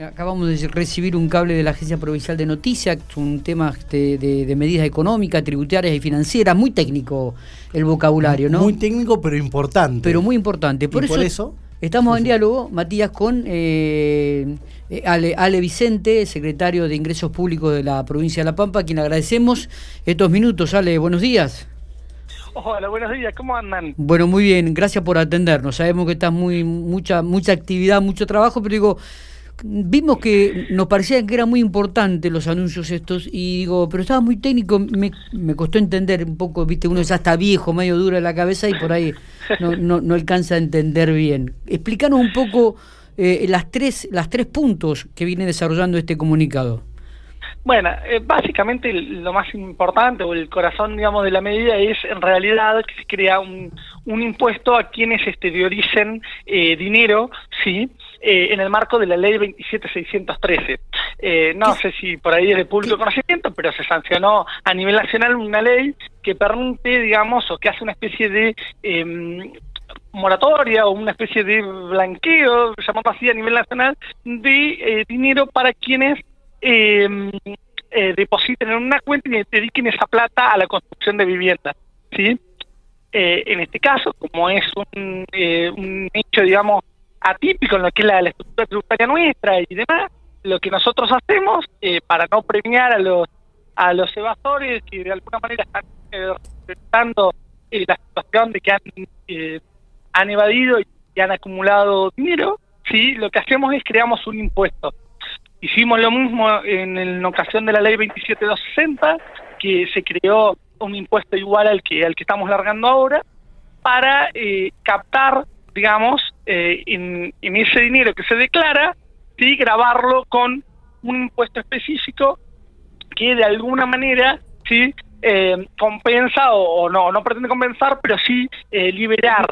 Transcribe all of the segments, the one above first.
Acabamos de recibir un cable de la Agencia Provincial de Noticias, un tema de, medidas económicas, tributarias y financieras, muy técnico el vocabulario, ¿no? Muy técnico, pero importante. Pero muy importante. Por, eso, estamos en diálogo, Matías, con eh, eh, Ale, Vicente, secretario de Ingresos Públicos de la provincia de La Pampa, a quien agradecemos estos minutos. Ale, buenos días. Hola, buenos días, ¿cómo andan? Bueno, muy bien, gracias por atendernos. Sabemos que estás muy mucha mucha actividad, mucho trabajo, pero digo, vimos que nos parecía que eran muy importantes los anuncios estos y digo, pero estaba muy técnico, me, me costó entender un poco, viste, uno ya está viejo, medio duro en la cabeza y por ahí no, no, no alcanza a entender bien. Explícanos un poco eh, las tres las tres puntos que viene desarrollando este comunicado. Bueno, eh, básicamente lo más importante o el corazón, digamos, de la medida es en realidad que se crea un, un impuesto a quienes exterioricen eh, dinero, sí, eh, en el marco de la ley 27613. Eh, no sé si por ahí es de público conocimiento, pero se sancionó a nivel nacional una ley que permite, digamos, o que hace una especie de em, moratoria o una especie de blanqueo, llamamos así a nivel nacional, de eh, dinero para quienes depositen en una cuenta y dediquen esa plata a la construcción de viviendas. ¿sí? en este caso, como es un, un hecho, digamos, atípico en lo que es la, estructura tributaria nuestra y demás, lo que nosotros hacemos eh, para no premiar a los a los evasores que de alguna manera están eh, representando eh, la situación de que han, han evadido y han acumulado dinero, sí, lo que hacemos es creamos un impuesto. Hicimos lo mismo en, en ocasión de la ley 27260, que se creó un impuesto igual al que al que estamos largando ahora, para captar digamos, eh, en, ese dinero que se declara, sí, grabarlo con un impuesto específico que de alguna manera sí eh, compensa o, no, no pretende compensar, pero sí eh, liberar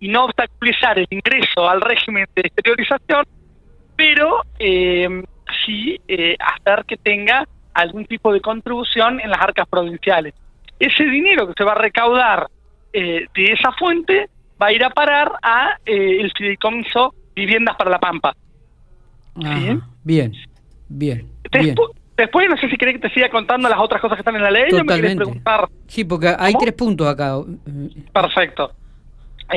y no obstaculizar el ingreso al régimen de exteriorización, pero sí hacer que tenga algún tipo de contribución en las arcas provinciales. Ese dinero que se va a recaudar de esa fuente va a ir a parar a eh, el fideicomiso Viviendas para la Pampa. ¿Sí? Bien, bien. Después, no sé si querés que te siga contando las otras cosas que están en la ley. Totalmente. Sí, porque hay tres puntos acá. Perfecto.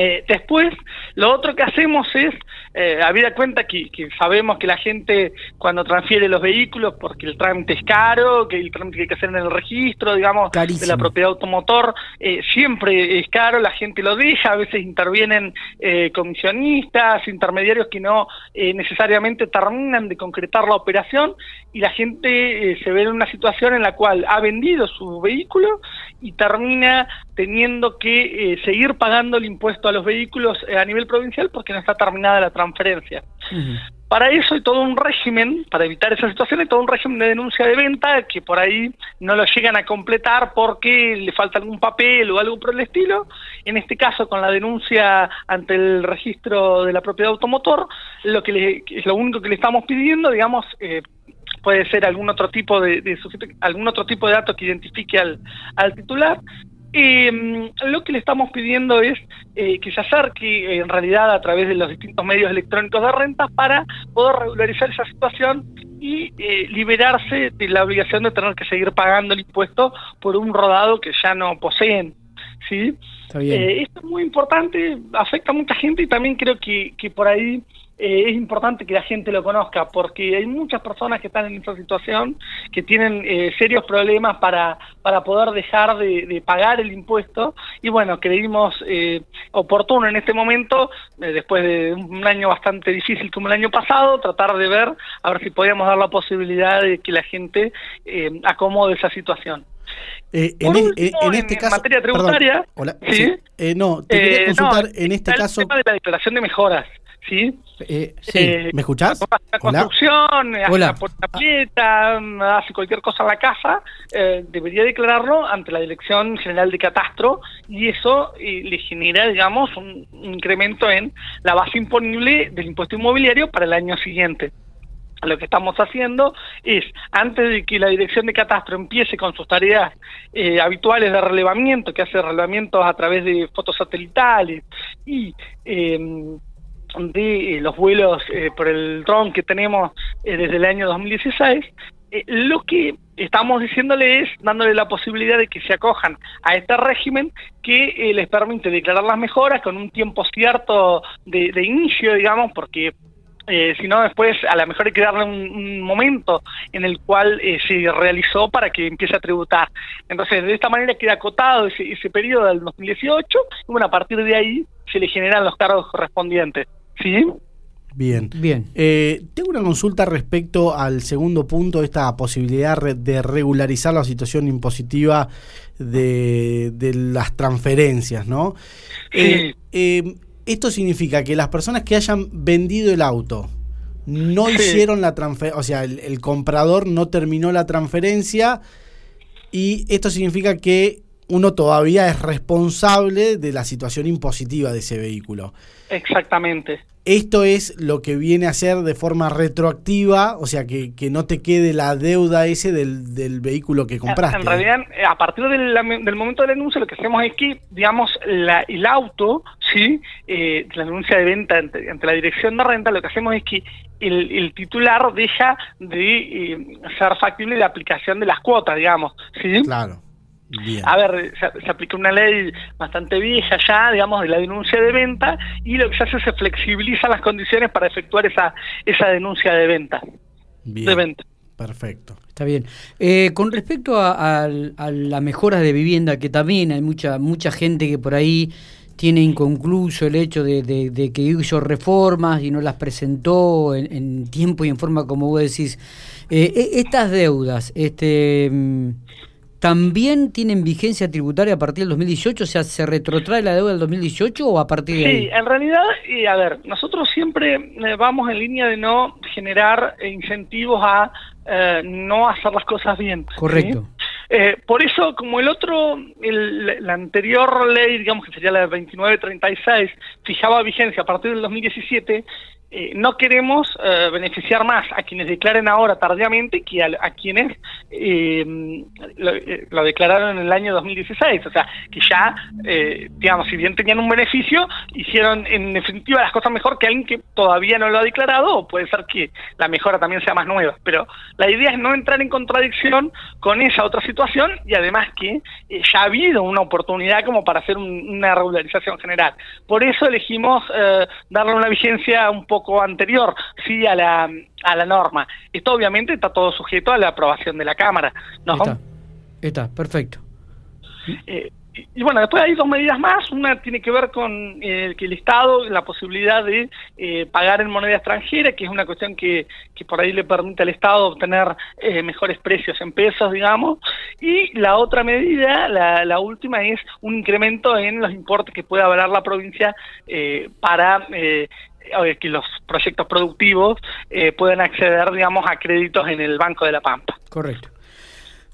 Eh, después, lo otro que hacemos es, eh, habida cuenta que, sabemos que la gente cuando transfiere los vehículos, porque el trámite es caro, que el trámite que hay que hacer en el registro, digamos, de la propiedad automotor, eh, siempre es caro, la gente lo deja, a veces intervienen eh, comisionistas, intermediarios que no necesariamente terminan de concretar la operación y la gente se ve en una situación en la cual ha vendido su vehículo y termina teniendo que seguir pagando el impuesto a los vehículos eh, a nivel provincial porque no está terminada la transferencia. Para eso hay todo un régimen, para evitar esa situación, hay todo un régimen de denuncia de venta que por ahí no lo llegan a completar porque le falta algún papel o algo por el estilo. En este caso, con la denuncia ante el registro de la propiedad automotor, lo que es lo único que le estamos pidiendo, digamos, eh, puede ser algún otro tipo de, de, algún otro tipo de dato que identifique al, al titular eh, lo que le estamos pidiendo es eh, que se acerque eh, en realidad a través de los distintos medios electrónicos de rentas para poder regularizar esa situación y eh, liberarse de la obligación de tener que seguir pagando el impuesto por un rodado que ya no poseen. ¿sí? esto es muy importante, afecta a mucha gente y también creo que, que por ahí eh, es importante que la gente lo conozca porque hay muchas personas que están en esa situación que tienen eh, serios problemas para, para poder dejar de, pagar el impuesto y bueno, creímos eh, oportuno en este momento, después de un año bastante difícil como el año pasado, tratar de ver a ver si podíamos dar la posibilidad de que la gente acomode esa situación. en, en, este caso, materia tributaria, ¿sí? no, te quería consultar en este caso. El tema de la declaración de mejoras. ¿Sí? Eh, eh, ¿Me escuchás? La construcción, Hola. hace la pileta, hace cualquier cosa en la casa, eh, debería declararlo ante la Dirección General de Catastro y eso le genera, digamos, un, incremento en la base imponible del impuesto inmobiliario para el año siguiente lo que estamos haciendo es, antes de que la dirección de catastro empiece con sus tareas habituales de relevamiento, que hace relevamientos a través de fotos satelitales y de los vuelos por el dron que tenemos desde el año 2016, lo que estamos diciéndole es dándole la posibilidad de que se acojan a este régimen que les permite declarar las mejoras con un tiempo cierto de, de inicio, digamos, porque eh, sino después a lo mejor hay que darle un, momento en el cual eh, se realizó para que empiece a tributar. Entonces, de esta manera queda acotado ese, ese periodo del 2018 y bueno, a partir de ahí se le generan los cargos correspondientes. ¿Sí? Bien. Bien. Eh, tengo una consulta respecto al segundo punto, esta posibilidad de regularizar la situación impositiva de, de las transferencias, ¿no? Sí. Eh, esto significa que las personas que hayan vendido el auto no hicieron la transferencia, o sea, el, comprador no terminó la transferencia y esto significa que uno todavía es responsable de la situación impositiva de ese vehículo. Exactamente. Esto es lo que viene a ser de forma retroactiva, o sea, que, que no te quede la deuda ese del, del vehículo que compraste. En realidad, a partir del, del momento del anuncio, lo que hacemos es que, digamos, la, el auto, ¿sí? Eh, la denuncia de venta ante, la dirección de renta, lo que hacemos es que el, el titular deja de eh, ser factible la aplicación de las cuotas, digamos, ¿sí? Claro. A ver, se, aplica una ley bastante vieja ya, digamos, de la denuncia de venta y lo que se hace es se flexibilizan las condiciones para efectuar esa, esa denuncia de venta. De venta. Perfecto. Está bien. Eh, con respecto a, a, la mejora de vivienda, que también hay mucha, mucha gente que por ahí tiene inconcluso el hecho de, de, que hizo reformas y no las presentó en, tiempo y en forma como vos decís. Eh, e, estas deudas, este mm, ¿También tienen vigencia tributaria a partir del 2018? O sea, ¿se retrotrae la deuda del 2018 o a partir de Sí, en realidad, y a ver, nosotros siempre eh, vamos en línea de no generar incentivos a eh, no hacer las cosas bien. Correcto. Eh, por eso, como el otro, el, la anterior ley, digamos que sería la de 2936, fijaba vigencia a partir del 2017, eh, no queremos eh, beneficiar más a quienes declaren ahora tardíamente que a, quienes eh, lo, declararon en el año 2016. O sea, que ya, digamos, si bien tenían un beneficio, hicieron en definitiva las cosas mejor que alguien que todavía no lo ha declarado, o puede ser que la mejora también sea más nueva. Pero la idea es no entrar en contradicción con esa otra situación y además que ya ha habido una oportunidad como para hacer una regularización general. Por eso elegimos darle una vigencia un poco anterior, sí, a la, a la norma. Esto obviamente está todo sujeto a la aprobación de la Cámara, ¿no? Está, está perfecto. Eh, y bueno, después hay dos medidas más. Una tiene que ver con eh, que el Estado, la posibilidad de eh, pagar en moneda extranjera, que es una cuestión que, que por ahí le permite al Estado obtener eh, mejores precios en pesos, digamos. Y la otra medida, la, la, última, es un incremento en los importes que puede avalar la provincia para que los proyectos productivos puedan acceder, digamos, a créditos en el Banco de la Pampa. Correcto.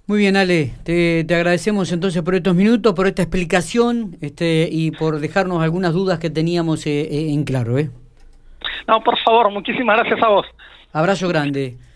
Muy bien, Ale, te, agradecemos entonces por estos minutos, por esta explicación este, y por dejarnos algunas dudas que teníamos eh, eh, en claro. ¿eh? No, por favor, muchísimas gracias a vos. Abrazo grande.